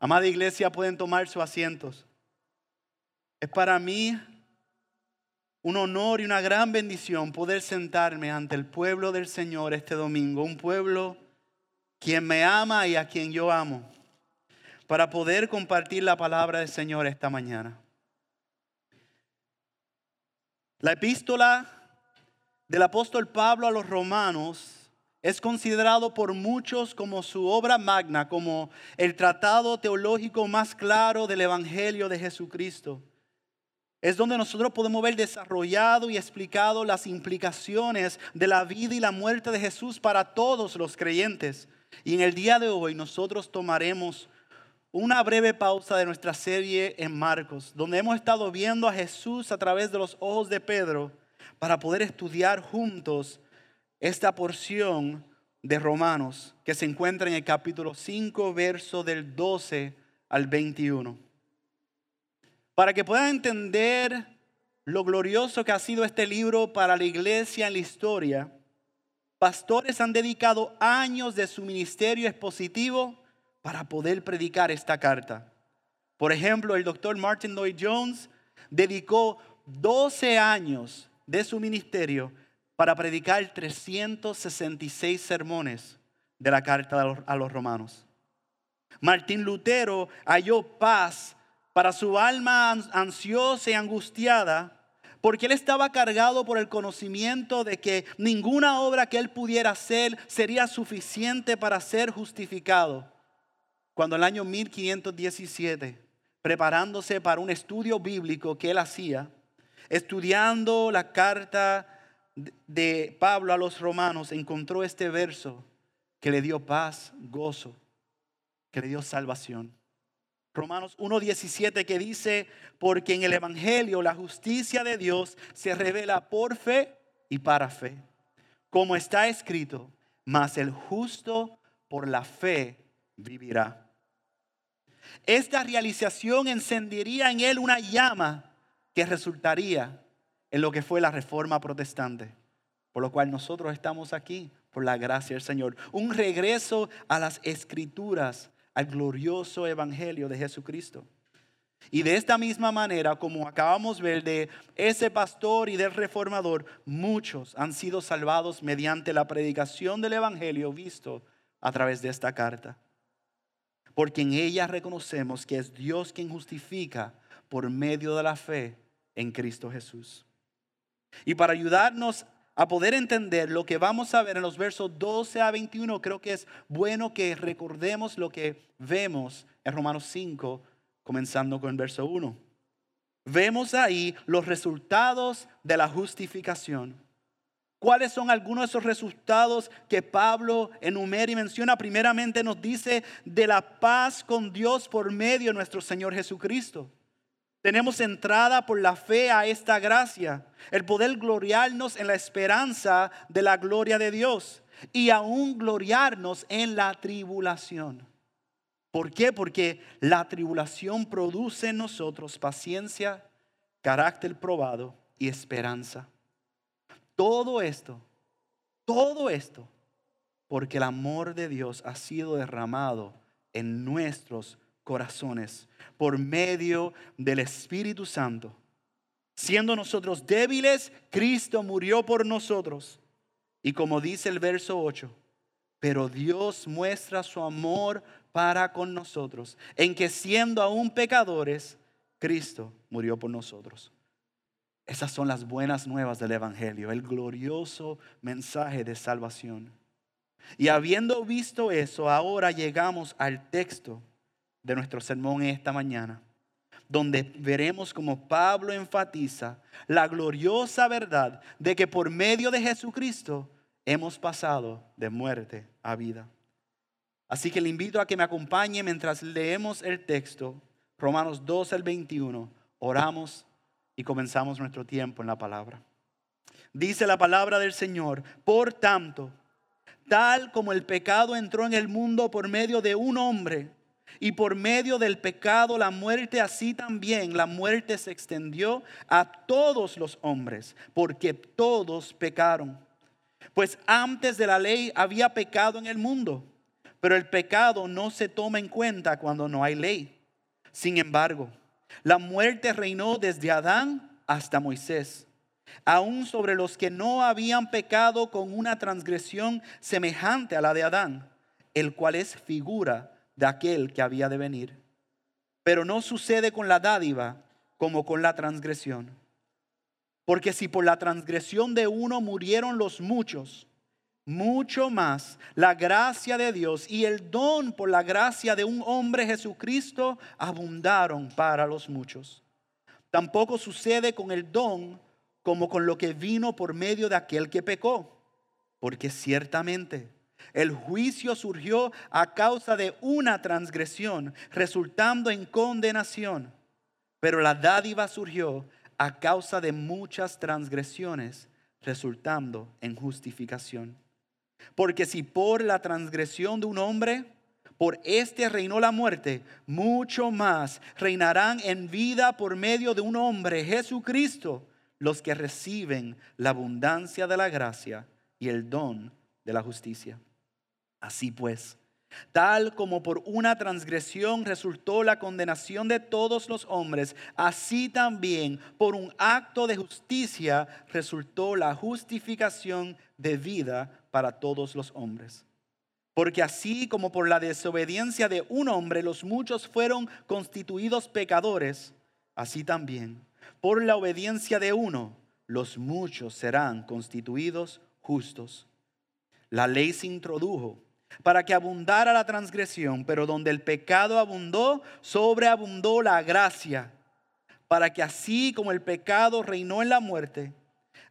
Amada iglesia, pueden tomar sus asientos. Es para mí un honor y una gran bendición poder sentarme ante el pueblo del Señor este domingo, un pueblo quien me ama y a quien yo amo, para poder compartir la palabra del Señor esta mañana. La epístola del apóstol Pablo a los romanos es considerado por muchos como su obra magna, como el tratado teológico más claro del Evangelio de Jesucristo. Es donde nosotros podemos ver desarrollado y explicado las implicaciones de la vida y la muerte de Jesús para todos los creyentes. Y en el día de hoy nosotros tomaremos una breve pausa de nuestra serie en Marcos, donde hemos estado viendo a Jesús a través de los ojos de Pedro para poder estudiar juntos esta porción de Romanos que se encuentra en el capítulo 5, verso del 12 al 21. Para que puedan entender lo glorioso que ha sido este libro para la iglesia en la historia, pastores han dedicado años de su ministerio expositivo para poder predicar esta carta. Por ejemplo, el doctor Martin Lloyd Jones dedicó 12 años de su ministerio para predicar 366 sermones de la carta a los romanos. Martín Lutero halló paz para su alma ansiosa y angustiada, porque él estaba cargado por el conocimiento de que ninguna obra que él pudiera hacer sería suficiente para ser justificado. Cuando en el año 1517, preparándose para un estudio bíblico que él hacía, estudiando la carta de Pablo a los romanos, encontró este verso que le dio paz, gozo, que le dio salvación. Romanos 1.17 que dice, porque en el Evangelio la justicia de Dios se revela por fe y para fe. Como está escrito, mas el justo por la fe vivirá. Esta realización encendería en él una llama que resultaría en lo que fue la reforma protestante, por lo cual nosotros estamos aquí, por la gracia del Señor. Un regreso a las escrituras al glorioso evangelio de Jesucristo. Y de esta misma manera, como acabamos de ver de ese pastor y del reformador, muchos han sido salvados mediante la predicación del evangelio visto a través de esta carta. Porque en ella reconocemos que es Dios quien justifica por medio de la fe en Cristo Jesús. Y para ayudarnos a poder entender lo que vamos a ver en los versos 12 a 21, creo que es bueno que recordemos lo que vemos en Romanos 5, comenzando con el verso 1. Vemos ahí los resultados de la justificación. ¿Cuáles son algunos de esos resultados que Pablo enumera y menciona? Primeramente nos dice de la paz con Dios por medio de nuestro Señor Jesucristo. Tenemos entrada por la fe a esta gracia, el poder gloriarnos en la esperanza de la gloria de Dios y aún gloriarnos en la tribulación. ¿Por qué? Porque la tribulación produce en nosotros paciencia, carácter probado y esperanza. Todo esto, todo esto, porque el amor de Dios ha sido derramado en nuestros corazones por medio del Espíritu Santo. Siendo nosotros débiles, Cristo murió por nosotros. Y como dice el verso 8, pero Dios muestra su amor para con nosotros, en que siendo aún pecadores, Cristo murió por nosotros. Esas son las buenas nuevas del Evangelio, el glorioso mensaje de salvación. Y habiendo visto eso, ahora llegamos al texto de nuestro sermón esta mañana, donde veremos como Pablo enfatiza la gloriosa verdad de que por medio de Jesucristo hemos pasado de muerte a vida. Así que le invito a que me acompañe mientras leemos el texto, Romanos 2 al 21, oramos y comenzamos nuestro tiempo en la palabra. Dice la palabra del Señor, por tanto, tal como el pecado entró en el mundo por medio de un hombre, y por medio del pecado la muerte, así también la muerte se extendió a todos los hombres, porque todos pecaron. Pues antes de la ley había pecado en el mundo, pero el pecado no se toma en cuenta cuando no hay ley. Sin embargo, la muerte reinó desde Adán hasta Moisés, aún sobre los que no habían pecado con una transgresión semejante a la de Adán, el cual es figura de aquel que había de venir. Pero no sucede con la dádiva como con la transgresión. Porque si por la transgresión de uno murieron los muchos, mucho más la gracia de Dios y el don por la gracia de un hombre Jesucristo abundaron para los muchos. Tampoco sucede con el don como con lo que vino por medio de aquel que pecó, porque ciertamente el juicio surgió a causa de una transgresión, resultando en condenación, pero la dádiva surgió a causa de muchas transgresiones, resultando en justificación. Porque si por la transgresión de un hombre, por este reinó la muerte, mucho más reinarán en vida por medio de un hombre, Jesucristo, los que reciben la abundancia de la gracia y el don de la justicia. Así pues, tal como por una transgresión resultó la condenación de todos los hombres, así también por un acto de justicia resultó la justificación de vida para todos los hombres. Porque así como por la desobediencia de un hombre los muchos fueron constituidos pecadores, así también por la obediencia de uno los muchos serán constituidos justos. La ley se introdujo para que abundara la transgresión, pero donde el pecado abundó, sobreabundó la gracia, para que así como el pecado reinó en la muerte,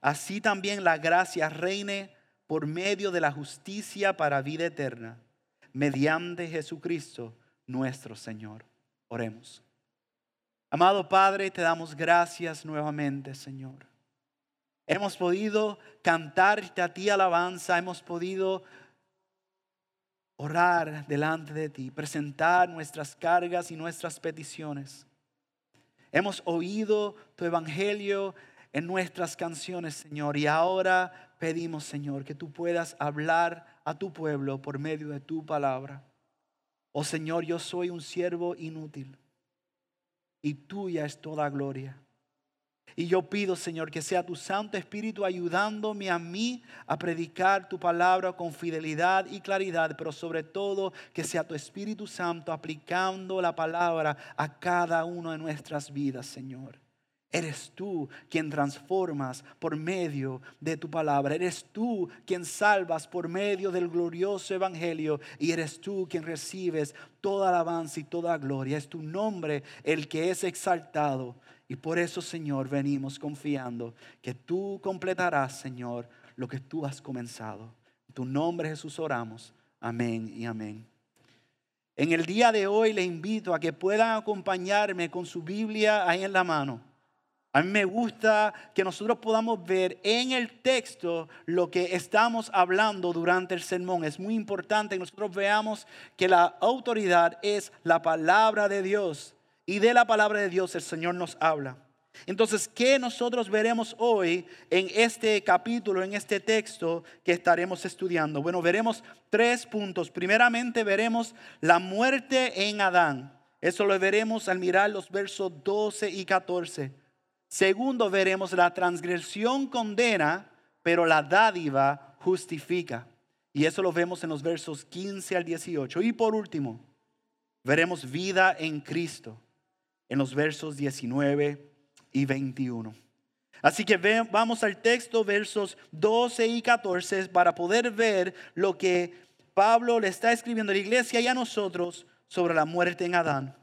así también la gracia reine por medio de la justicia para vida eterna, mediante Jesucristo nuestro Señor. Oremos. Amado Padre, te damos gracias nuevamente, Señor. Hemos podido cantarte a ti alabanza, hemos podido orar delante de ti, presentar nuestras cargas y nuestras peticiones. Hemos oído tu evangelio en nuestras canciones, Señor, y ahora pedimos, Señor, que tú puedas hablar a tu pueblo por medio de tu palabra. Oh Señor, yo soy un siervo inútil y tuya es toda gloria. Y yo pido, Señor, que sea tu Santo Espíritu ayudándome a mí a predicar tu palabra con fidelidad y claridad, pero sobre todo que sea tu Espíritu Santo aplicando la palabra a cada una de nuestras vidas, Señor. Eres tú quien transformas por medio de tu palabra. Eres tú quien salvas por medio del glorioso evangelio. Y eres tú quien recibes toda alabanza y toda gloria. Es tu nombre el que es exaltado y por eso, Señor, venimos confiando que tú completarás, Señor, lo que tú has comenzado. En tu nombre, Jesús, oramos. Amén y amén. En el día de hoy le invito a que puedan acompañarme con su Biblia ahí en la mano. A mí me gusta que nosotros podamos ver en el texto lo que estamos hablando durante el sermón. Es muy importante que nosotros veamos que la autoridad es la palabra de Dios. Y de la palabra de Dios el Señor nos habla. Entonces, ¿qué nosotros veremos hoy en este capítulo, en este texto que estaremos estudiando? Bueno, veremos tres puntos. Primeramente, veremos la muerte en Adán. Eso lo veremos al mirar los versos 12 y 14. Segundo, veremos la transgresión condena, pero la dádiva justifica. Y eso lo vemos en los versos 15 al 18. Y por último, veremos vida en Cristo en los versos 19 y 21. Así que vamos al texto, versos 12 y 14, para poder ver lo que Pablo le está escribiendo a la iglesia y a nosotros sobre la muerte en Adán.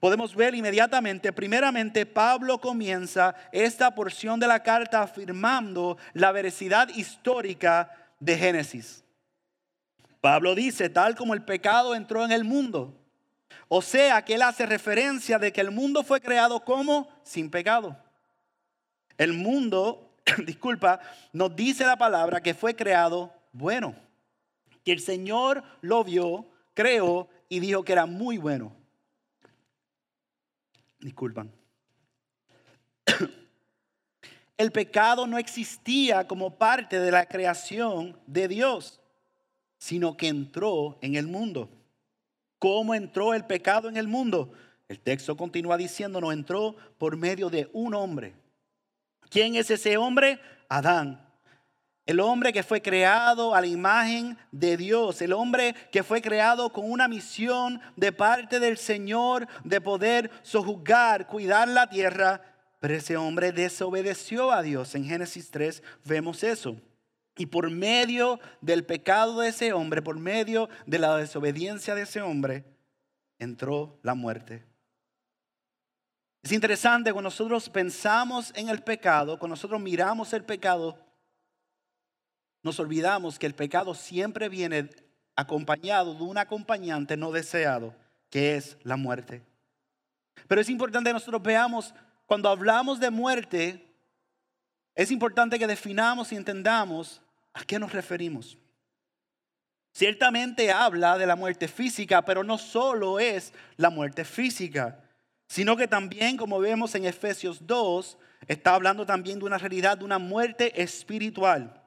Podemos ver inmediatamente, primeramente, Pablo comienza esta porción de la carta afirmando la veracidad histórica de Génesis. Pablo dice, tal como el pecado entró en el mundo, o sea que él hace referencia de que el mundo fue creado como sin pecado. El mundo, disculpa, nos dice la palabra que fue creado bueno. Que el Señor lo vio, creó y dijo que era muy bueno. Disculpan. El pecado no existía como parte de la creación de Dios. sino que entró en el mundo. ¿Cómo entró el pecado en el mundo? El texto continúa diciendo, no entró por medio de un hombre. ¿Quién es ese hombre? Adán. El hombre que fue creado a la imagen de Dios, el hombre que fue creado con una misión de parte del Señor de poder sojuzgar, cuidar la tierra, pero ese hombre desobedeció a Dios. En Génesis 3 vemos eso. Y por medio del pecado de ese hombre, por medio de la desobediencia de ese hombre, entró la muerte. Es interesante cuando nosotros pensamos en el pecado, cuando nosotros miramos el pecado, nos olvidamos que el pecado siempre viene acompañado de un acompañante no deseado, que es la muerte. Pero es importante que nosotros veamos, cuando hablamos de muerte, es importante que definamos y entendamos a qué nos referimos. Ciertamente habla de la muerte física, pero no solo es la muerte física, sino que también, como vemos en Efesios 2, está hablando también de una realidad, de una muerte espiritual.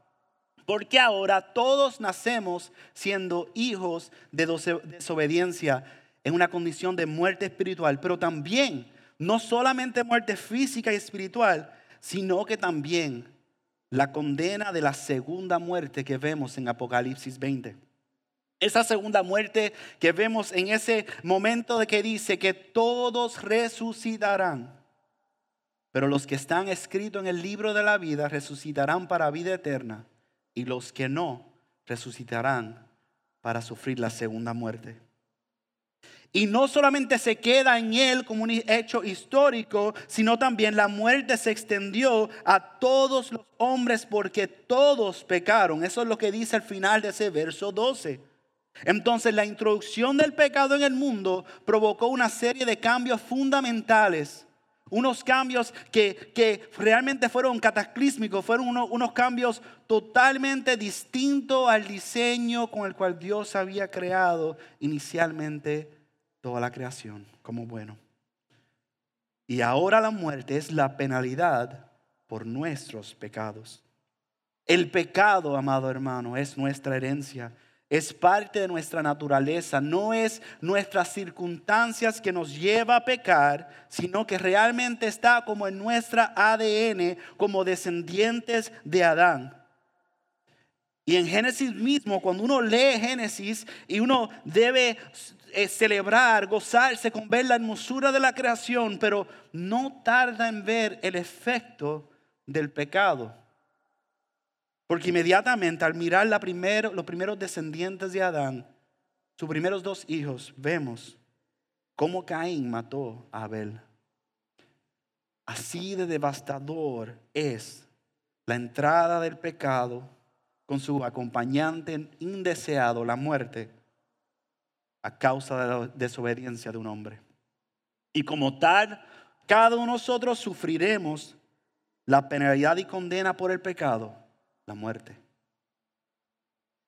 Porque ahora todos nacemos siendo hijos de desobediencia en una condición de muerte espiritual, pero también no solamente muerte física y espiritual, sino que también la condena de la segunda muerte que vemos en Apocalipsis 20. Esa segunda muerte que vemos en ese momento de que dice que todos resucitarán. Pero los que están escritos en el libro de la vida resucitarán para vida eterna y los que no resucitarán para sufrir la segunda muerte. Y no solamente se queda en él como un hecho histórico, sino también la muerte se extendió a todos los hombres porque todos pecaron. Eso es lo que dice al final de ese verso 12. Entonces la introducción del pecado en el mundo provocó una serie de cambios fundamentales unos cambios que, realmente fueron cataclísmicos, fueron unos cambios totalmente distintos al diseño con el cual Dios había creado inicialmente toda la creación como bueno. Y ahora la muerte es la penalidad por nuestros pecados. El pecado, amado hermano, es nuestra herencia es parte de nuestra naturaleza, no es nuestras circunstancias que nos lleva a pecar, sino que realmente está como en nuestra ADN, como descendientes de Adán. Y en Génesis mismo, cuando uno lee Génesis y uno debe eh, celebrar, gozarse con ver la hermosura de la creación, pero no tarda en ver el efecto del pecado. Porque inmediatamente al mirar los primeros descendientes de Adán, sus primeros dos hijos, vemos cómo Caín mató a Abel. Así de devastador es la entrada del pecado con su acompañante indeseado, la muerte, a causa de la desobediencia de un hombre. Y como tal, cada uno de nosotros sufriremos la penalidad y condena por el pecado la muerte.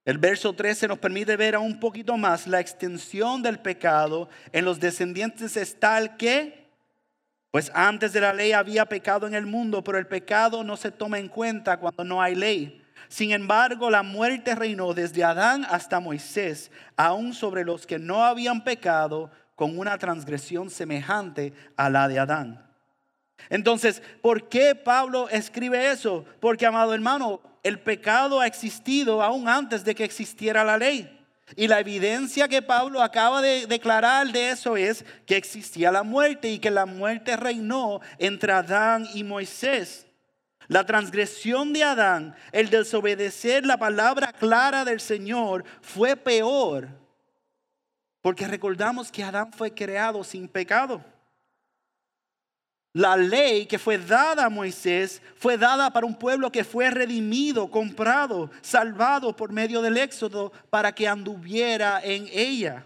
El verso 13 nos permite ver aún un poquito más la extensión del pecado en los descendientes es tal que, pues antes de la ley había pecado en el mundo, pero el pecado no se toma en cuenta cuando no hay ley. Sin embargo, la muerte reinó desde Adán hasta Moisés, aún sobre los que no habían pecado con una transgresión semejante a la de Adán. Entonces, ¿por qué Pablo escribe eso? Porque, amado hermano, el pecado ha existido aún antes de que existiera la ley. Y la evidencia que Pablo acaba de declarar de eso es que existía la muerte y que la muerte reinó entre Adán y Moisés. La transgresión de Adán, el desobedecer la palabra clara del Señor, fue peor. Porque recordamos que Adán fue creado sin pecado. La ley que fue dada a Moisés fue dada para un pueblo que fue redimido, comprado, salvado por medio del éxodo para que anduviera en ella.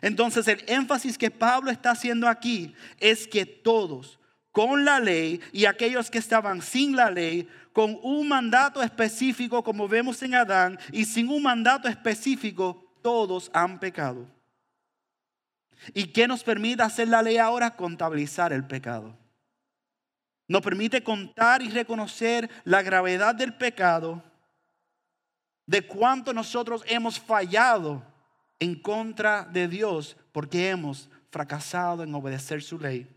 Entonces el énfasis que Pablo está haciendo aquí es que todos, con la ley y aquellos que estaban sin la ley, con un mandato específico como vemos en Adán y sin un mandato específico, todos han pecado. ¿Y qué nos permite hacer la ley ahora? Contabilizar el pecado. Nos permite contar y reconocer la gravedad del pecado de cuánto nosotros hemos fallado en contra de Dios porque hemos fracasado en obedecer su ley.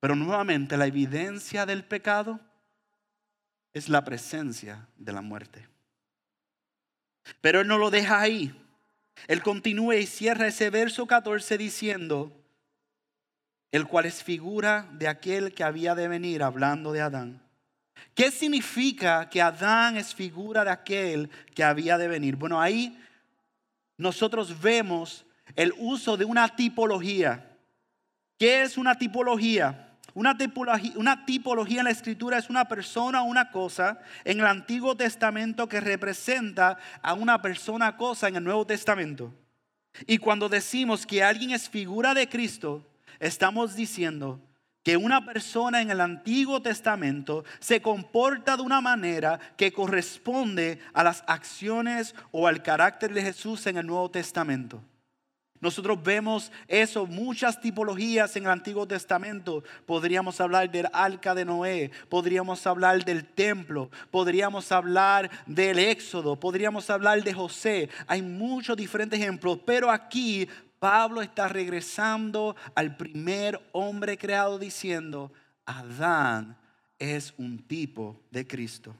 Pero nuevamente la evidencia del pecado es la presencia de la muerte. Pero Él no lo deja ahí. Él continúa y cierra ese verso 14 diciendo, el cual es figura de aquel que había de venir hablando de Adán. ¿Qué significa que Adán es figura de aquel que había de venir? Bueno, ahí nosotros vemos el uso de una tipología. ¿Qué es una tipología? Una tipología, una tipología en la escritura es una persona o una cosa en el Antiguo Testamento que representa a una persona o cosa en el Nuevo Testamento. Y cuando decimos que alguien es figura de Cristo, estamos diciendo que una persona en el Antiguo Testamento se comporta de una manera que corresponde a las acciones o al carácter de Jesús en el Nuevo Testamento. Nosotros vemos eso, muchas tipologías en el Antiguo Testamento. Podríamos hablar del arca de Noé, podríamos hablar del templo, podríamos hablar del éxodo, podríamos hablar de José. Hay muchos diferentes ejemplos, pero aquí Pablo está regresando al primer hombre creado diciendo, Adán es un tipo de Cristo.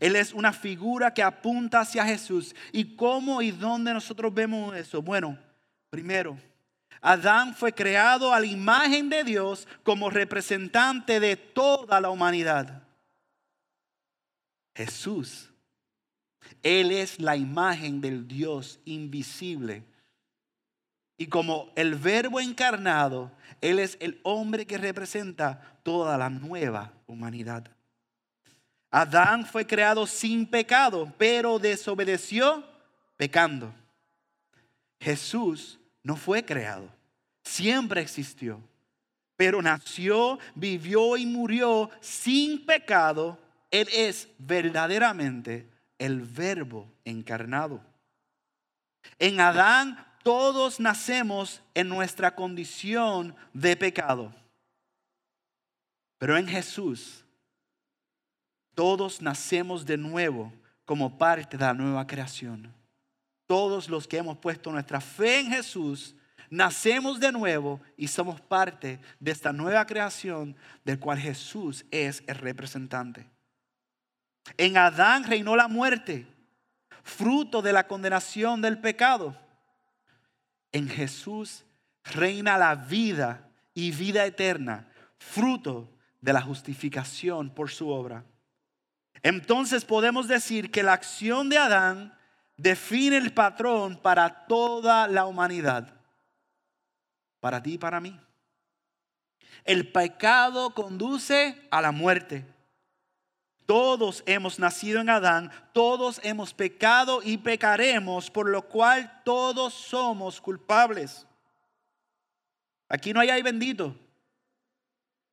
Él es una figura que apunta hacia Jesús. ¿Y cómo y dónde nosotros vemos eso? Bueno, primero, Adán fue creado a la imagen de Dios como representante de toda la humanidad. Jesús, Él es la imagen del Dios invisible y como el verbo encarnado, Él es el hombre que representa toda la nueva humanidad. Adán fue creado sin pecado, pero desobedeció pecando. Jesús no fue creado, siempre existió, pero nació, vivió y murió sin pecado. Él es verdaderamente el verbo encarnado. En Adán todos nacemos en nuestra condición de pecado. Pero en Jesús, todos nacemos de nuevo como parte de la nueva creación. Todos los que hemos puesto nuestra fe en Jesús, nacemos de nuevo y somos parte de esta nueva creación del cual Jesús es el representante. En Adán reinó la muerte, fruto de la condenación del pecado en Jesús reina la vida y vida eterna, fruto de la justificación por su obra. Entonces podemos decir que la acción de Adán define el patrón para toda la humanidad, para ti y para mí. El pecado conduce a la muerte. Todos hemos nacido en Adán, todos hemos pecado y pecaremos, por lo cual todos somos culpables. Aquí no hay, bendito.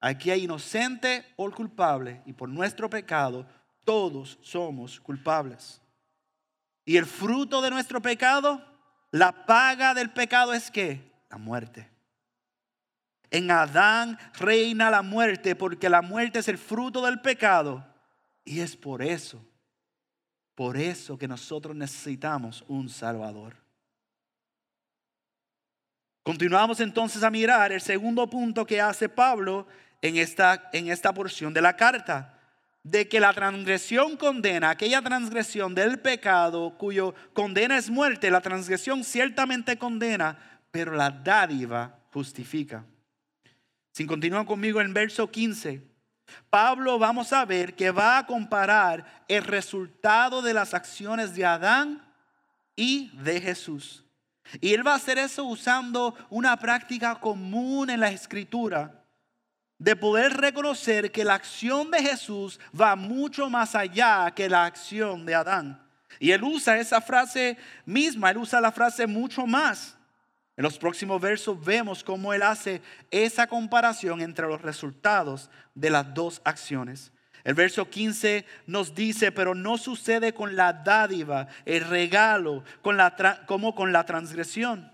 Aquí hay inocente o culpable y por nuestro pecado todos somos culpables. Y el fruto de nuestro pecado, la paga del pecado es que la muerte. En Adán reina la muerte porque la muerte es el fruto del pecado y es por eso, por eso que nosotros necesitamos un Salvador. Continuamos entonces a mirar el segundo punto que hace Pablo en esta, en esta porción de la carta, de que la transgresión condena, aquella transgresión del pecado cuyo condena es muerte, la transgresión ciertamente condena, pero la dádiva justifica. Si continúan conmigo en verso 15, Pablo vamos a ver que va a comparar el resultado de las acciones de Adán y de Jesús. Y él va a hacer eso usando una práctica común en la escritura de poder reconocer que la acción de Jesús va mucho más allá que la acción de Adán. Y él usa esa frase misma, él usa la frase mucho más. En los próximos versos vemos cómo él hace esa comparación entre los resultados de las dos acciones. El verso 15 nos dice, pero no sucede con la dádiva, el regalo, con la como con la transgresión.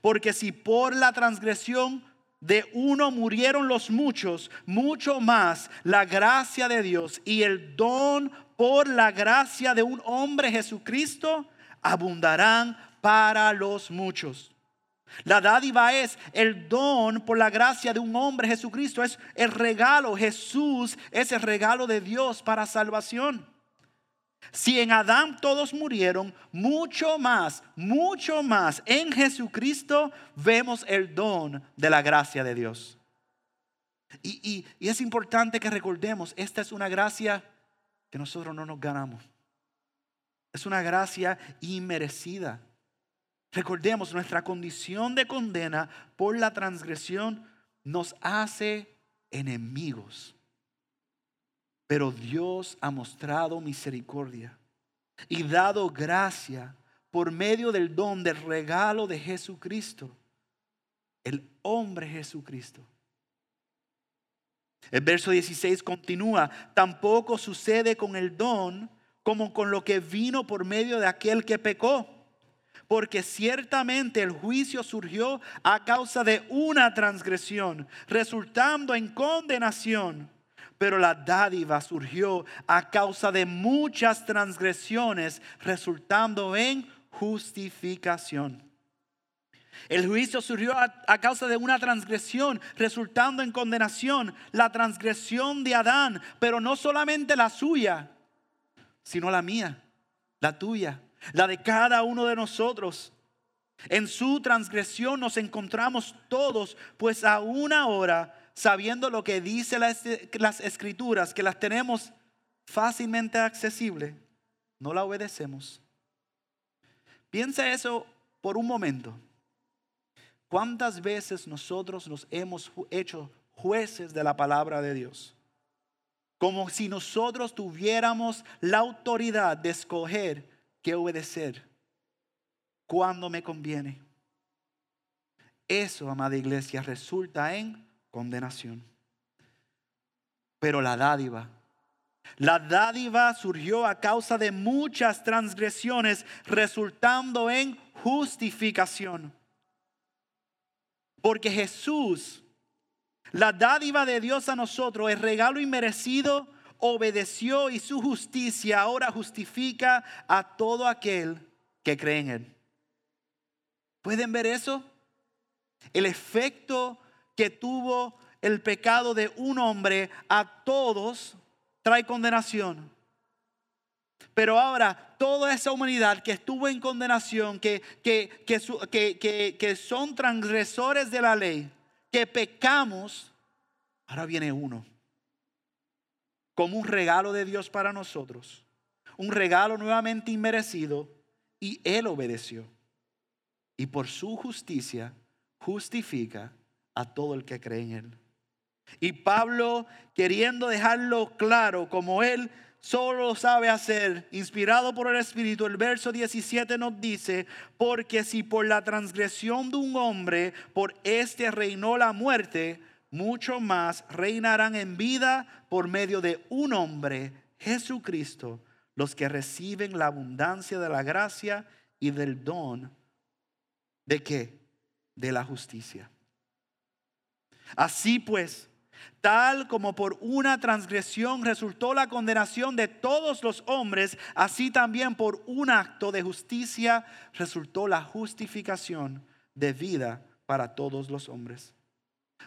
Porque si por la transgresión de uno murieron los muchos, mucho más la gracia de Dios y el don por la gracia de un hombre Jesucristo abundarán para los muchos. La dádiva es el don por la gracia de un hombre Jesucristo, es el regalo. Jesús es el regalo de Dios para salvación. Si en Adán todos murieron, mucho más, mucho más en Jesucristo vemos el don de la gracia de Dios. Y, es importante que recordemos, esta es una gracia que nosotros no nos ganamos. Es una gracia inmerecida. Recordemos, nuestra condición de condena por la transgresión nos hace enemigos. Pero Dios ha mostrado misericordia y dado gracia por medio del don del regalo de Jesucristo, el hombre Jesucristo. El verso 16 continúa, tampoco sucede con el don como con lo que vino por medio de aquel que pecó porque ciertamente el juicio surgió a causa de una transgresión, resultando en condenación. Pero la dádiva surgió a causa de muchas transgresiones, resultando en justificación. El juicio surgió a, causa de una transgresión, resultando en condenación, la transgresión de Adán, pero no solamente la suya, sino la mía, la tuya, la de cada uno de nosotros. En su transgresión nos encontramos todos, pues aún ahora, sabiendo lo que dice las, escrituras, que las tenemos fácilmente accesibles, no la obedecemos. Piensa eso por un momento. ¿Cuántas veces nosotros nos hemos hecho jueces de la palabra de Dios? Como si nosotros tuviéramos la autoridad de escoger que obedecer cuando me conviene. Eso, amada iglesia, resulta en condenación. Pero la dádiva, la dádiva surgió a causa de muchas transgresiones, resultando en justificación. Porque Jesús, la dádiva de Dios a nosotros, el regalo inmerecido, obedeció y su justicia ahora justifica a todo aquel que cree en Él. ¿Pueden ver eso? El efecto que tuvo el pecado de un hombre a todos trae condenación. Pero ahora toda esa humanidad que estuvo en condenación, que, que, que, son transgresores de la ley, que pecamos, ahora viene uno como un regalo de Dios para nosotros, un regalo nuevamente inmerecido, y Él obedeció. Y por su justicia justifica a todo el que cree en Él. Y Pablo, queriendo dejarlo claro, como Él solo sabe hacer, inspirado por el Espíritu, el verso 17 nos dice, porque si por la transgresión de un hombre, por este reinó la muerte, mucho más reinarán en vida por medio de un hombre, Jesucristo, los que reciben la abundancia de la gracia y del don. ¿De qué? De la justicia. Así pues, tal como por una transgresión resultó la condenación de todos los hombres, así también por un acto de justicia resultó la justificación de vida para todos los hombres.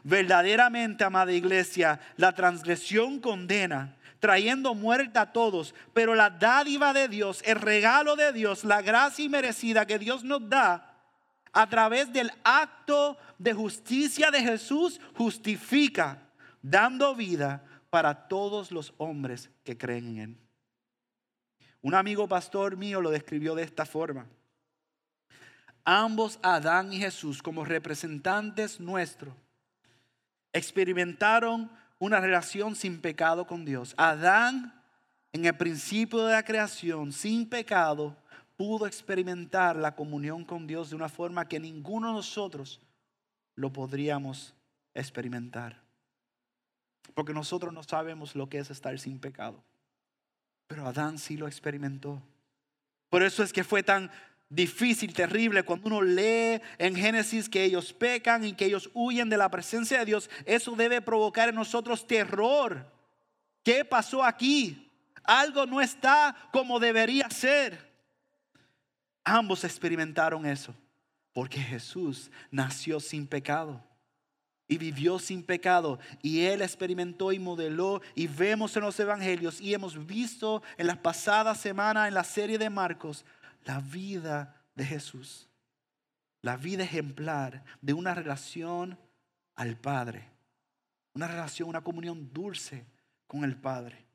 Verdaderamente, amada iglesia, la transgresión condena, trayendo muerte a todos, pero la dádiva de Dios, el regalo de Dios, la gracia inmerecida que Dios nos da a través del acto de justicia de Jesús, justifica, dando vida para todos los hombres que creen en Él. Un amigo pastor mío lo describió de esta forma. Ambos, Adán y Jesús, como representantes nuestros, experimentaron una relación sin pecado con Dios. Adán, en el principio de la creación, sin pecado, pudo experimentar la comunión con Dios de una forma que ninguno de nosotros lo podríamos experimentar. Porque nosotros no sabemos lo que es estar sin pecado. Pero Adán sí lo experimentó. Por eso es que fue tan difícil, terrible, cuando uno lee en Génesis que ellos pecan y que ellos huyen de la presencia de Dios, eso debe provocar en nosotros terror. ¿Qué pasó aquí? Algo no está como debería ser. Ambos experimentaron eso, porque Jesús nació sin pecado y vivió sin pecado. Y Él experimentó y modeló y vemos en los evangelios y hemos visto en las pasadas semanas en la serie de Marcos la vida de Jesús. La vida ejemplar de una relación al Padre. Una relación, una comunión dulce con el Padre.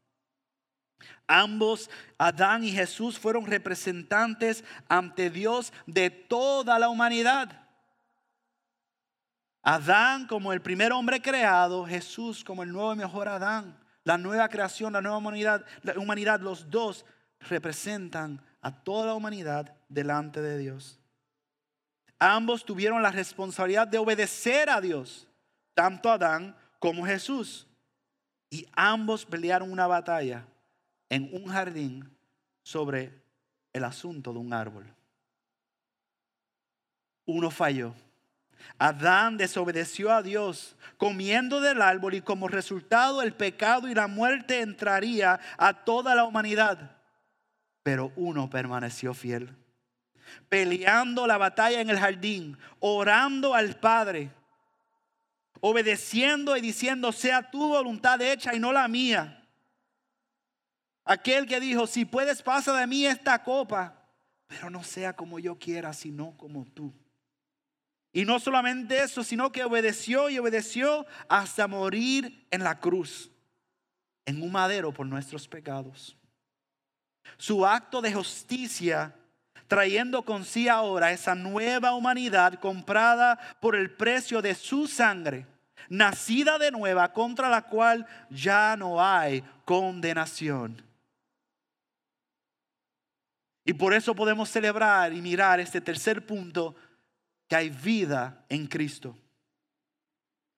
Ambos, Adán y Jesús, fueron representantes ante Dios de toda la humanidad. Adán como el primer hombre creado, Jesús como el nuevo y mejor Adán. La nueva creación, la nueva humanidad, humanidad, los dos representan a toda la humanidad delante de Dios. Ambos tuvieron la responsabilidad de obedecer a Dios, tanto Adán como Jesús. Y ambos pelearon una batalla en un jardín sobre el asunto de un árbol. Uno falló Adán desobedeció a Dios comiendo del árbol y como resultado el pecado y la muerte entraría a toda la humanidad. Pero uno permaneció fiel, peleando la batalla en el jardín, orando al Padre, obedeciendo y diciendo, sea tu voluntad hecha y no la mía. Aquel que dijo, si puedes pasa de mí esta copa, pero no sea como yo quiera, sino como tú. Y no solamente eso, sino que obedeció y obedeció hasta morir en la cruz, en un madero por nuestros pecados. Su acto de justicia, trayendo con sí ahora esa nueva humanidad comprada por el precio de su sangre, nacida de nueva, contra la cual ya no hay condenación. Y por eso podemos celebrar y mirar este tercer punto que hay vida en Cristo.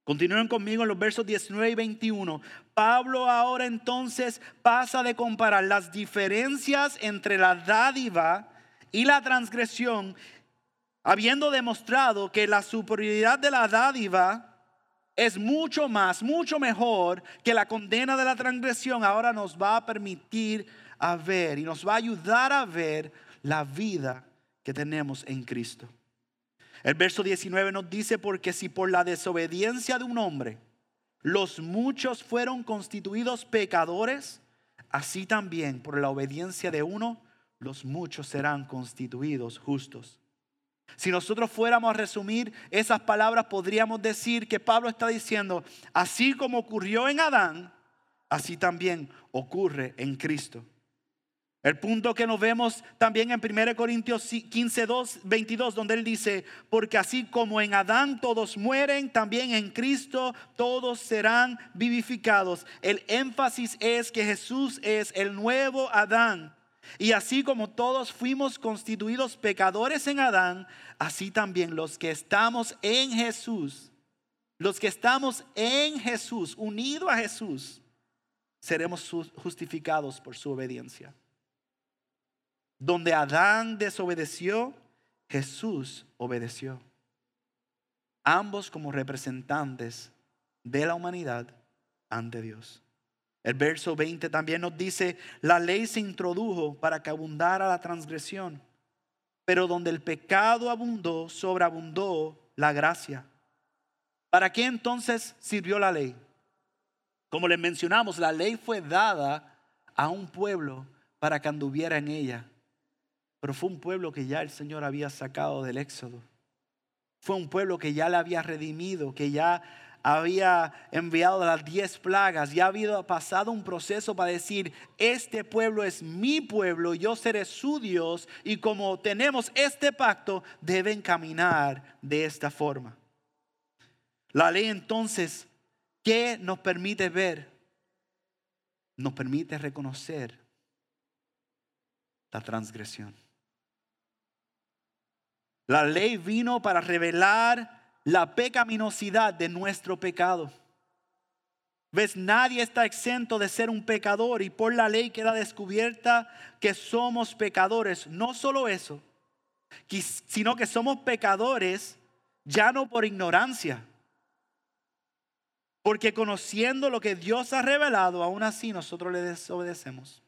Continúen conmigo en los versos 19 y 21. Pablo ahora entonces pasa de comparar las diferencias entre la dádiva y la transgresión, habiendo demostrado que la superioridad de la dádiva es mucho más, mucho mejor que la condena de la transgresión, ahora nos va a permitir a ver y nos va a ayudar a ver la vida que tenemos en Cristo. El verso 19 nos dice, porque si por la desobediencia de un hombre los muchos fueron constituidos pecadores, así también por la obediencia de uno los muchos serán constituidos justos. Si nosotros fuéramos a resumir esas palabras, podríamos decir que Pablo está diciendo, así como ocurrió en Adán, así también ocurre en Cristo. El punto que nos vemos también en 1 Corintios 15, 22, donde él dice, porque así como en Adán todos mueren, también en Cristo todos serán vivificados. El énfasis es que Jesús es el nuevo Adán. Y así como todos fuimos constituidos pecadores en Adán, así también los que estamos en Jesús, los que estamos en Jesús, unidos a Jesús, seremos justificados por su obediencia. Donde Adán desobedeció, Jesús obedeció. Ambos como representantes de la humanidad ante Dios. El verso 20 también nos dice, la ley se introdujo para que abundara la transgresión, pero donde el pecado abundó, sobreabundó la gracia. ¿Para qué entonces sirvió la ley? Como les mencionamos, la ley fue dada a un pueblo para que anduviera en ella. Pero fue un pueblo que ya el Señor había sacado del éxodo. Fue un pueblo que ya le había redimido, que ya había enviado las diez plagas, ya había pasado un proceso para decir, este pueblo es mi pueblo, yo seré su Dios, y como tenemos este pacto, deben caminar de esta forma. La ley entonces, ¿qué nos permite ver? Nos permite reconocer la transgresión. La ley vino para revelar la pecaminosidad de nuestro pecado. ¿Ves? Nadie está exento de ser un pecador y por la ley queda descubierta que somos pecadores. No solo eso, sino que somos pecadores ya no por ignorancia. Porque conociendo lo que Dios ha revelado, aún así nosotros le desobedecemos.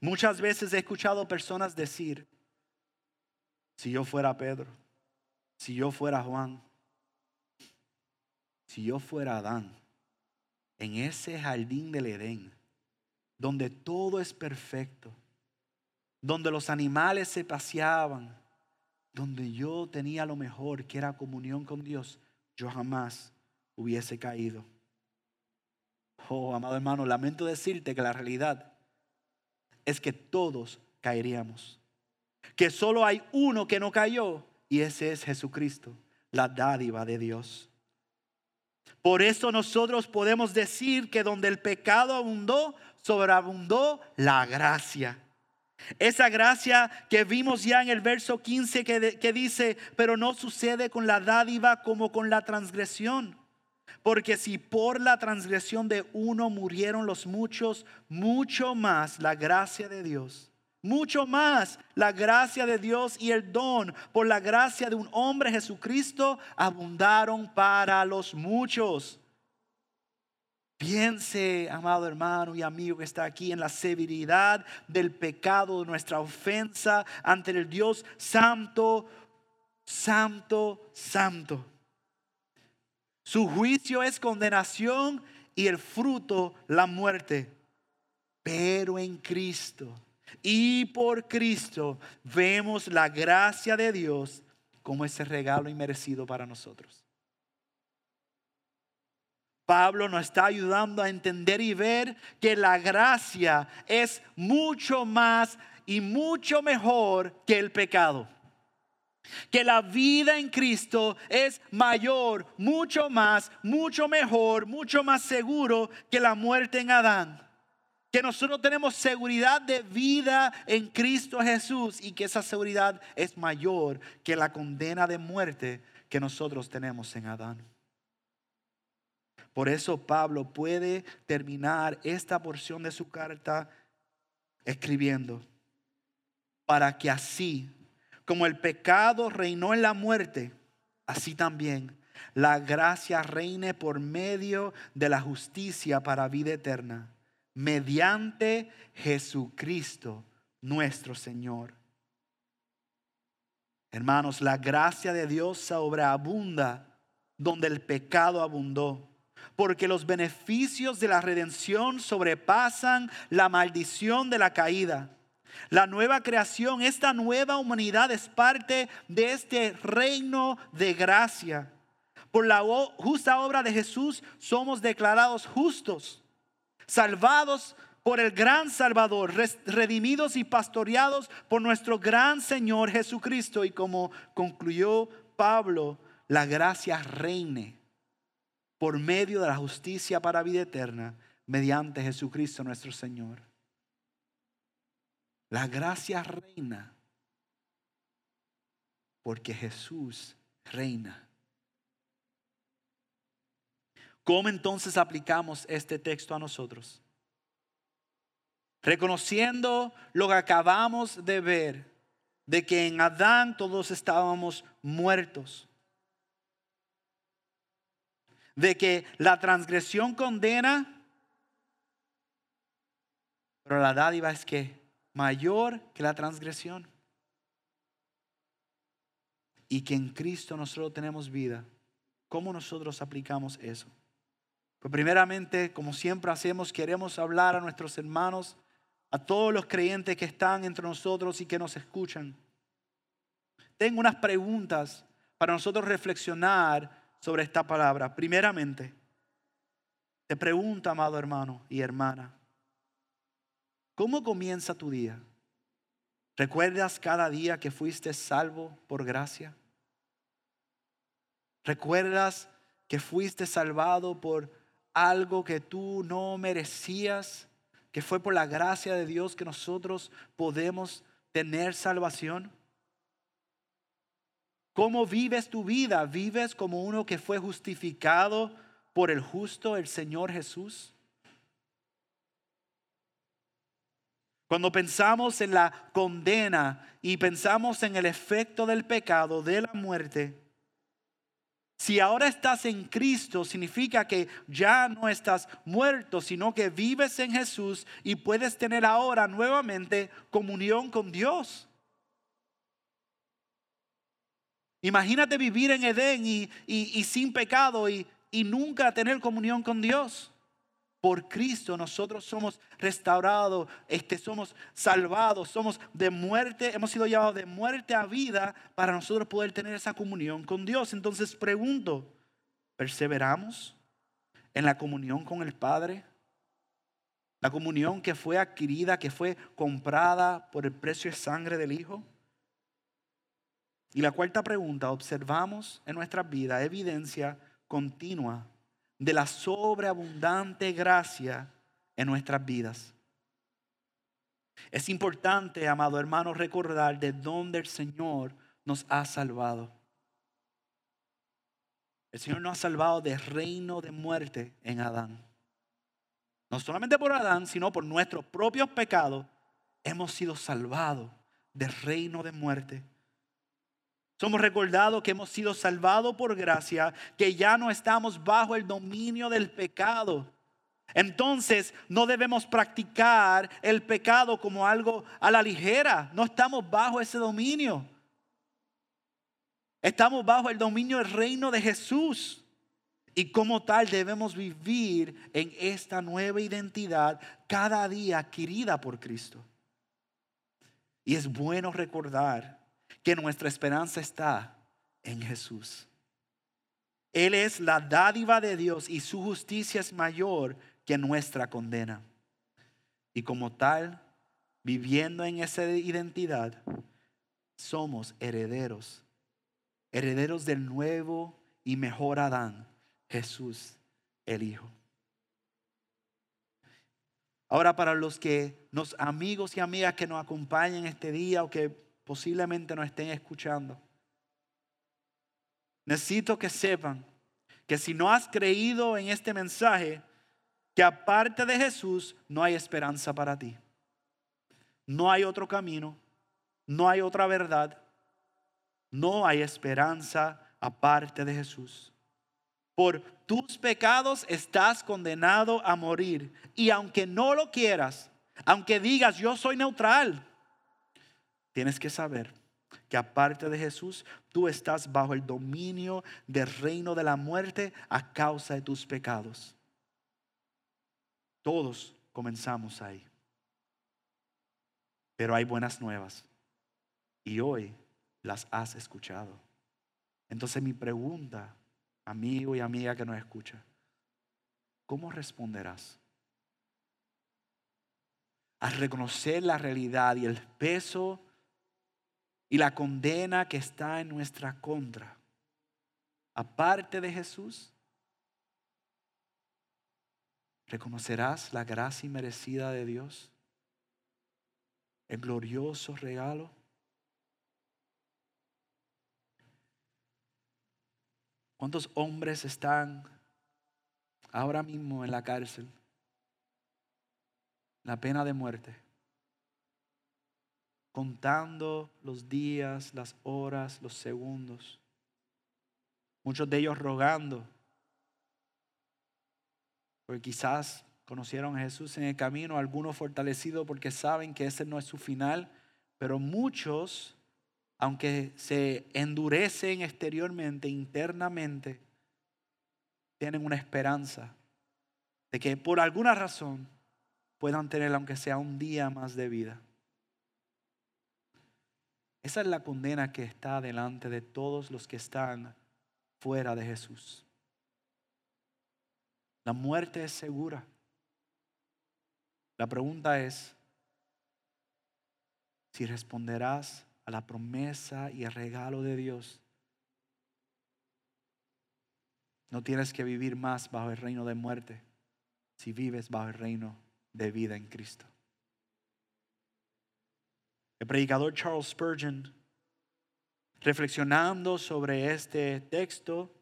Muchas veces he escuchado personas decir, si yo fuera Pedro, si yo fuera Juan, si yo fuera Adán, en ese jardín del Edén, donde todo es perfecto, donde los animales se paseaban, donde yo tenía lo mejor, que era comunión con Dios, yo jamás hubiese caído. Oh, amado hermano, lamento decirte que la realidad es que todos caeríamos. Que solo hay uno que no cayó y ese es Jesucristo, la dádiva de Dios. Por eso nosotros podemos decir que donde el pecado abundó, sobreabundó la gracia. Esa gracia que vimos ya en el verso 15 que, que, dice, pero no sucede con la dádiva como con la transgresión. Porque si por la transgresión de uno murieron los muchos, mucho más la gracia de Dios mucho más la gracia de Dios y el don por la gracia de un hombre Jesucristo abundaron para los muchos. Piense, amado hermano y amigo que está aquí, en la severidad del pecado, de nuestra ofensa ante el Dios santo, santo, santo. Su juicio es condenación y el fruto la muerte. Pero en Cristo y por Cristo vemos la gracia de Dios como ese regalo inmerecido para nosotros. Pablo nos está ayudando a entender y ver que la gracia es mucho más y mucho mejor que el pecado. Que la vida en Cristo es mayor, mucho más, mucho mejor, mucho más seguro que la muerte en Adán que nosotros tenemos seguridad de vida en Cristo Jesús y que esa seguridad es mayor que la condena de muerte que nosotros tenemos en Adán. Por eso Pablo puede terminar esta porción de su carta escribiendo, para que así como el pecado reinó en la muerte, así también la gracia reine por medio de la justicia para vida eterna mediante Jesucristo nuestro Señor. Hermanos, la gracia de Dios sobreabunda donde el pecado abundó, porque los beneficios de la redención sobrepasan la maldición de la caída. La nueva creación, esta nueva humanidad es parte de este reino de gracia. Por la justa obra de Jesús somos declarados justos salvados por el gran Salvador, redimidos y pastoreados por nuestro gran Señor Jesucristo. Y como concluyó Pablo, la gracia reine por medio de la justicia para vida eterna mediante Jesucristo nuestro Señor. La gracia reina porque Jesús reina. ¿Cómo entonces aplicamos este texto a nosotros? Reconociendo lo que acabamos de ver, de que en Adán todos estábamos muertos, de que la transgresión condena, pero la dádiva es que mayor que la transgresión. Y que en Cristo nosotros tenemos vida. ¿Cómo nosotros aplicamos eso? Pues primeramente, como siempre hacemos, queremos hablar a nuestros hermanos, a todos los creyentes que están entre nosotros y que nos escuchan. Tengo unas preguntas para nosotros reflexionar sobre esta palabra. Primeramente, te pregunto, amado hermano y hermana, ¿cómo comienza tu día? ¿Recuerdas cada día que fuiste salvo por gracia? ¿Recuerdas que fuiste salvado por algo que tú no merecías, que fue por la gracia de Dios que nosotros podemos tener salvación? ¿Cómo vives tu vida? ¿Vives como uno que fue justificado por el justo, el Señor Jesús? Cuando pensamos en la condena y pensamos en el efecto del pecado, de la muerte, si ahora estás en Cristo, significa que ya no estás muerto, sino que vives en Jesús y puedes tener ahora nuevamente comunión con Dios. Imagínate vivir en Edén y, sin pecado y, y nunca tener comunión con Dios. Por Cristo nosotros somos restaurados, este, somos salvados, somos de muerte, hemos sido llevados de muerte a vida para nosotros poder tener esa comunión con Dios. Entonces pregunto, ¿perseveramos en la comunión con el Padre? La comunión que fue adquirida, que fue comprada por el precio de sangre del Hijo. Y la cuarta pregunta, observamos en nuestra vida evidencia continua de la sobreabundante gracia en nuestras vidas. Es importante, amado hermano, recordar de dónde el Señor nos ha salvado. El Señor nos ha salvado del reino de muerte en Adán. No solamente por Adán, sino por nuestros propios pecados, hemos sido salvados del reino de muerte somos recordados que hemos sido salvados por gracia, que ya no estamos bajo el dominio del pecado. Entonces no debemos practicar el pecado como algo a la ligera. No estamos bajo ese dominio. Estamos bajo el dominio del reino de Jesús. Y como tal debemos vivir en esta nueva identidad cada día adquirida por Cristo. Y es bueno recordar que nuestra esperanza está en Jesús. Él es la dádiva de Dios y su justicia es mayor que nuestra condena. Y como tal, viviendo en esa identidad, somos herederos, herederos del nuevo y mejor Adán, Jesús el Hijo. Ahora para los que, los amigos y amigas que nos acompañan este día o que posiblemente no estén escuchando. Necesito que sepan que si no has creído en este mensaje, que aparte de Jesús no hay esperanza para ti. No hay otro camino, no hay otra verdad, no hay esperanza aparte de Jesús. Por tus pecados estás condenado a morir. Y aunque no lo quieras, aunque digas yo soy neutral, tienes que saber que aparte de Jesús, tú estás bajo el dominio del reino de la muerte a causa de tus pecados. Todos comenzamos ahí. Pero hay buenas nuevas. Y hoy las has escuchado. Entonces mi pregunta, amigo y amiga que nos escucha, ¿cómo responderás? A reconocer la realidad y el peso y la condena que está en nuestra contra, aparte de Jesús, reconocerás la gracia inmerecida de Dios, el glorioso regalo. ¿Cuántos hombres están ahora mismo en la cárcel? La pena de muerte contando los días, las horas, los segundos. Muchos de ellos rogando, porque quizás conocieron a Jesús en el camino, algunos fortalecidos porque saben que ese no es su final, pero muchos, aunque se endurecen exteriormente, internamente, tienen una esperanza de que por alguna razón puedan tener, aunque sea un día más de vida. Esa es la condena que está delante de todos los que están fuera de Jesús. La muerte es segura. La pregunta es si responderás a la promesa y el regalo de Dios. No tienes que vivir más bajo el reino de muerte si vives bajo el reino de vida en Cristo. El predicador Charles Spurgeon, reflexionando sobre este texto,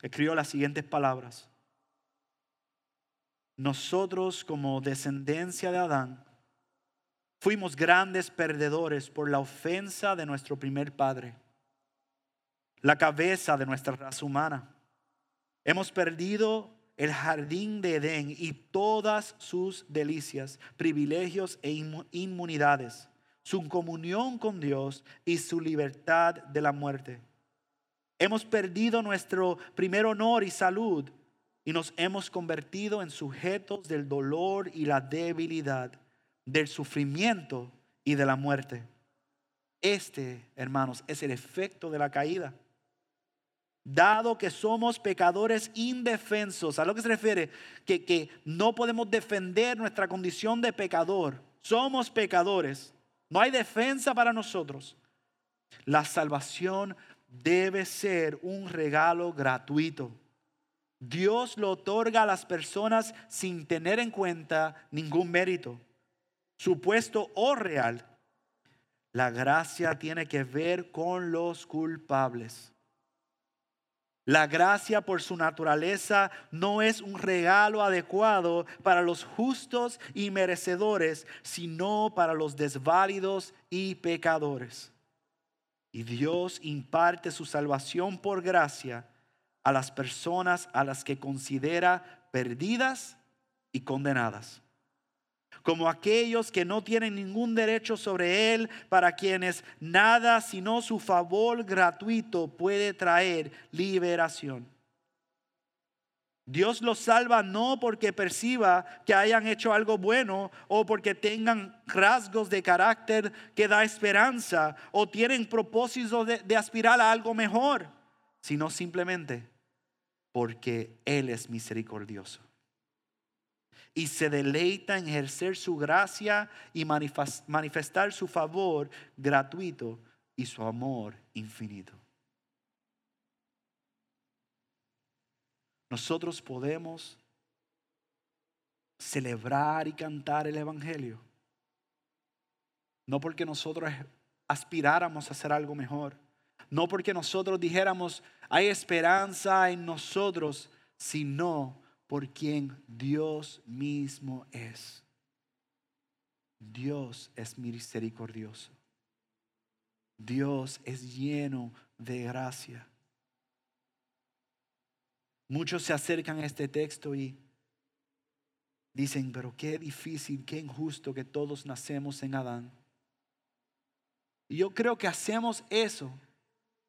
escribió las siguientes palabras. nosotros como descendencia de Adán, fuimos grandes perdedores por la ofensa de nuestro primer padre, la cabeza de nuestra raza humana. Hemos perdido el jardín de Edén y todas sus delicias, privilegios e inmunidades, su comunión con Dios y su libertad de la muerte. Hemos perdido nuestro primer honor y salud y nos hemos convertido en sujetos del dolor y la debilidad, del sufrimiento y de la muerte. Este, hermanos, es el efecto de la caída. Dado que somos pecadores indefensos, ¿a lo que se refiere? Que, que no podemos defender nuestra condición de pecador. Somos pecadores. No hay defensa para nosotros. La salvación debe ser un regalo gratuito. Dios lo otorga a las personas sin tener en cuenta ningún mérito, supuesto o real. La gracia tiene que ver con los culpables. La gracia por su naturaleza no es un regalo adecuado para los justos y merecedores, sino para los desválidos y pecadores. Y Dios imparte su salvación por gracia a las personas a las que considera perdidas y condenadas. Como aquellos que no tienen ningún derecho sobre Él, para quienes nada sino su favor gratuito puede traer liberación. Dios los salva no porque perciba que hayan hecho algo bueno o porque tengan rasgos de carácter que da esperanza o tienen propósito de, de aspirar a algo mejor, sino simplemente porque Él es misericordioso. Y se deleita en ejercer su gracia y manifestar su favor gratuito y su amor infinito. Nosotros podemos celebrar y cantar el Evangelio. No porque nosotros aspiráramos a hacer algo mejor, no porque nosotros dijéramos, hay esperanza en nosotros, sino por quien Dios mismo es. Dios es misericordioso. Dios es lleno de gracia. Muchos se acercan a este texto y dicen, pero qué difícil, qué injusto que todos nacemos en Adán. Y yo creo que hacemos eso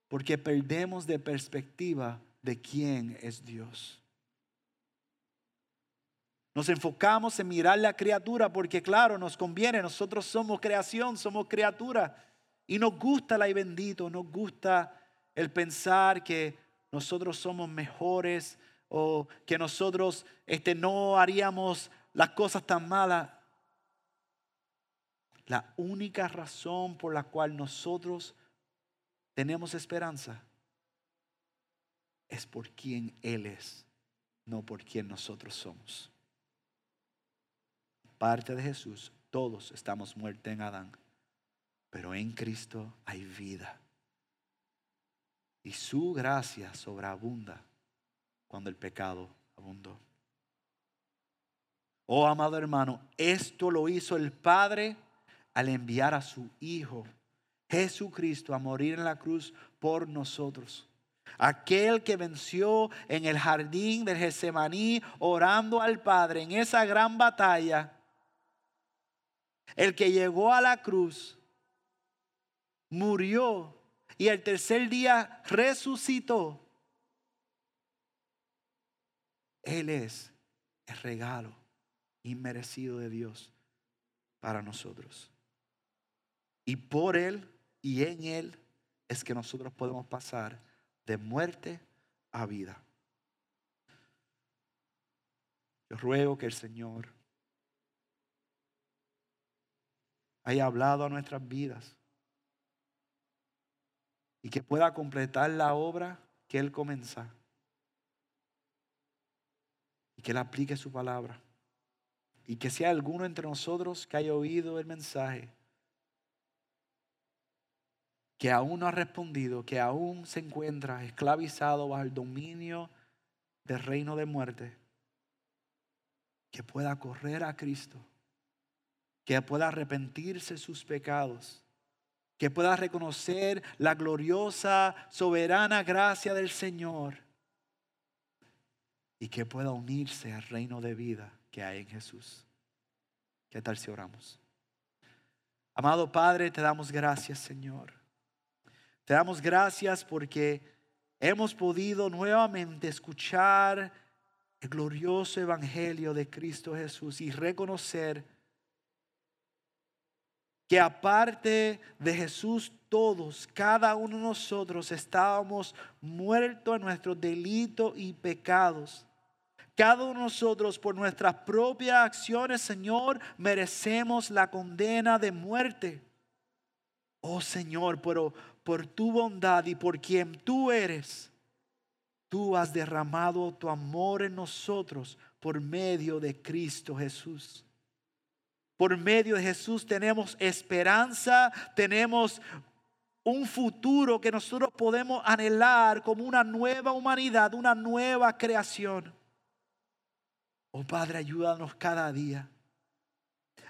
porque perdemos de perspectiva de quién es Dios. Nos enfocamos en mirar la criatura porque claro, nos conviene, nosotros somos creación, somos criatura y nos gusta la y bendito, nos gusta el pensar que nosotros somos mejores o que nosotros este, no haríamos las cosas tan malas. La única razón por la cual nosotros tenemos esperanza es por quien Él es, no por quien nosotros somos. Parte de Jesús, todos estamos muertos en Adán, pero en Cristo hay vida. Y su gracia sobreabunda cuando el pecado abundó. Oh amado hermano, esto lo hizo el Padre al enviar a su Hijo Jesucristo a morir en la cruz por nosotros. Aquel que venció en el jardín del Getsemaní orando al Padre en esa gran batalla. El que llegó a la cruz, murió y el tercer día resucitó. Él es el regalo inmerecido de Dios para nosotros. Y por Él y en Él es que nosotros podemos pasar de muerte a vida. Yo ruego que el Señor haya hablado a nuestras vidas y que pueda completar la obra que Él comienza y que Él aplique su palabra y que sea alguno entre nosotros que haya oído el mensaje que aún no ha respondido, que aún se encuentra esclavizado bajo el dominio del reino de muerte, que pueda correr a Cristo, que pueda arrepentirse sus pecados, que pueda reconocer la gloriosa, soberana gracia del Señor y que pueda unirse al reino de vida que hay en Jesús. ¿Qué tal si oramos? Amado Padre, te damos gracias, Señor. Te damos gracias porque hemos podido nuevamente escuchar el glorioso evangelio de Cristo Jesús y reconocer que aparte de Jesús todos, cada uno de nosotros estábamos muertos en nuestros delitos y pecados. Cada uno de nosotros por nuestras propias acciones, Señor, merecemos la condena de muerte. Oh Señor, pero por tu bondad y por quien tú eres, tú has derramado tu amor en nosotros por medio de Cristo Jesús. Por medio de Jesús tenemos esperanza, tenemos un futuro que nosotros podemos anhelar como una nueva humanidad, una nueva creación. Oh Padre, ayúdanos cada día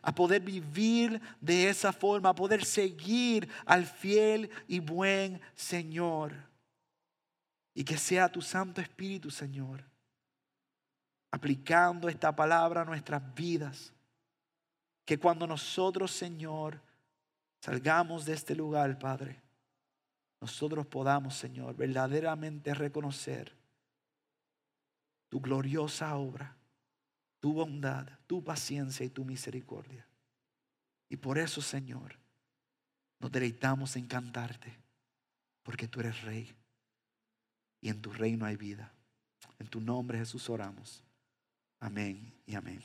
a poder vivir de esa forma, a poder seguir al fiel y buen Señor. Y que sea tu Santo Espíritu, Señor, aplicando esta palabra a nuestras vidas. Que cuando nosotros, Señor, salgamos de este lugar, Padre, nosotros podamos, Señor, verdaderamente reconocer tu gloriosa obra tu bondad, tu paciencia y tu misericordia. Y por eso, Señor, nos deleitamos en cantarte, porque tú eres rey y en tu reino hay vida. En tu nombre, Jesús, oramos. Amén y amén.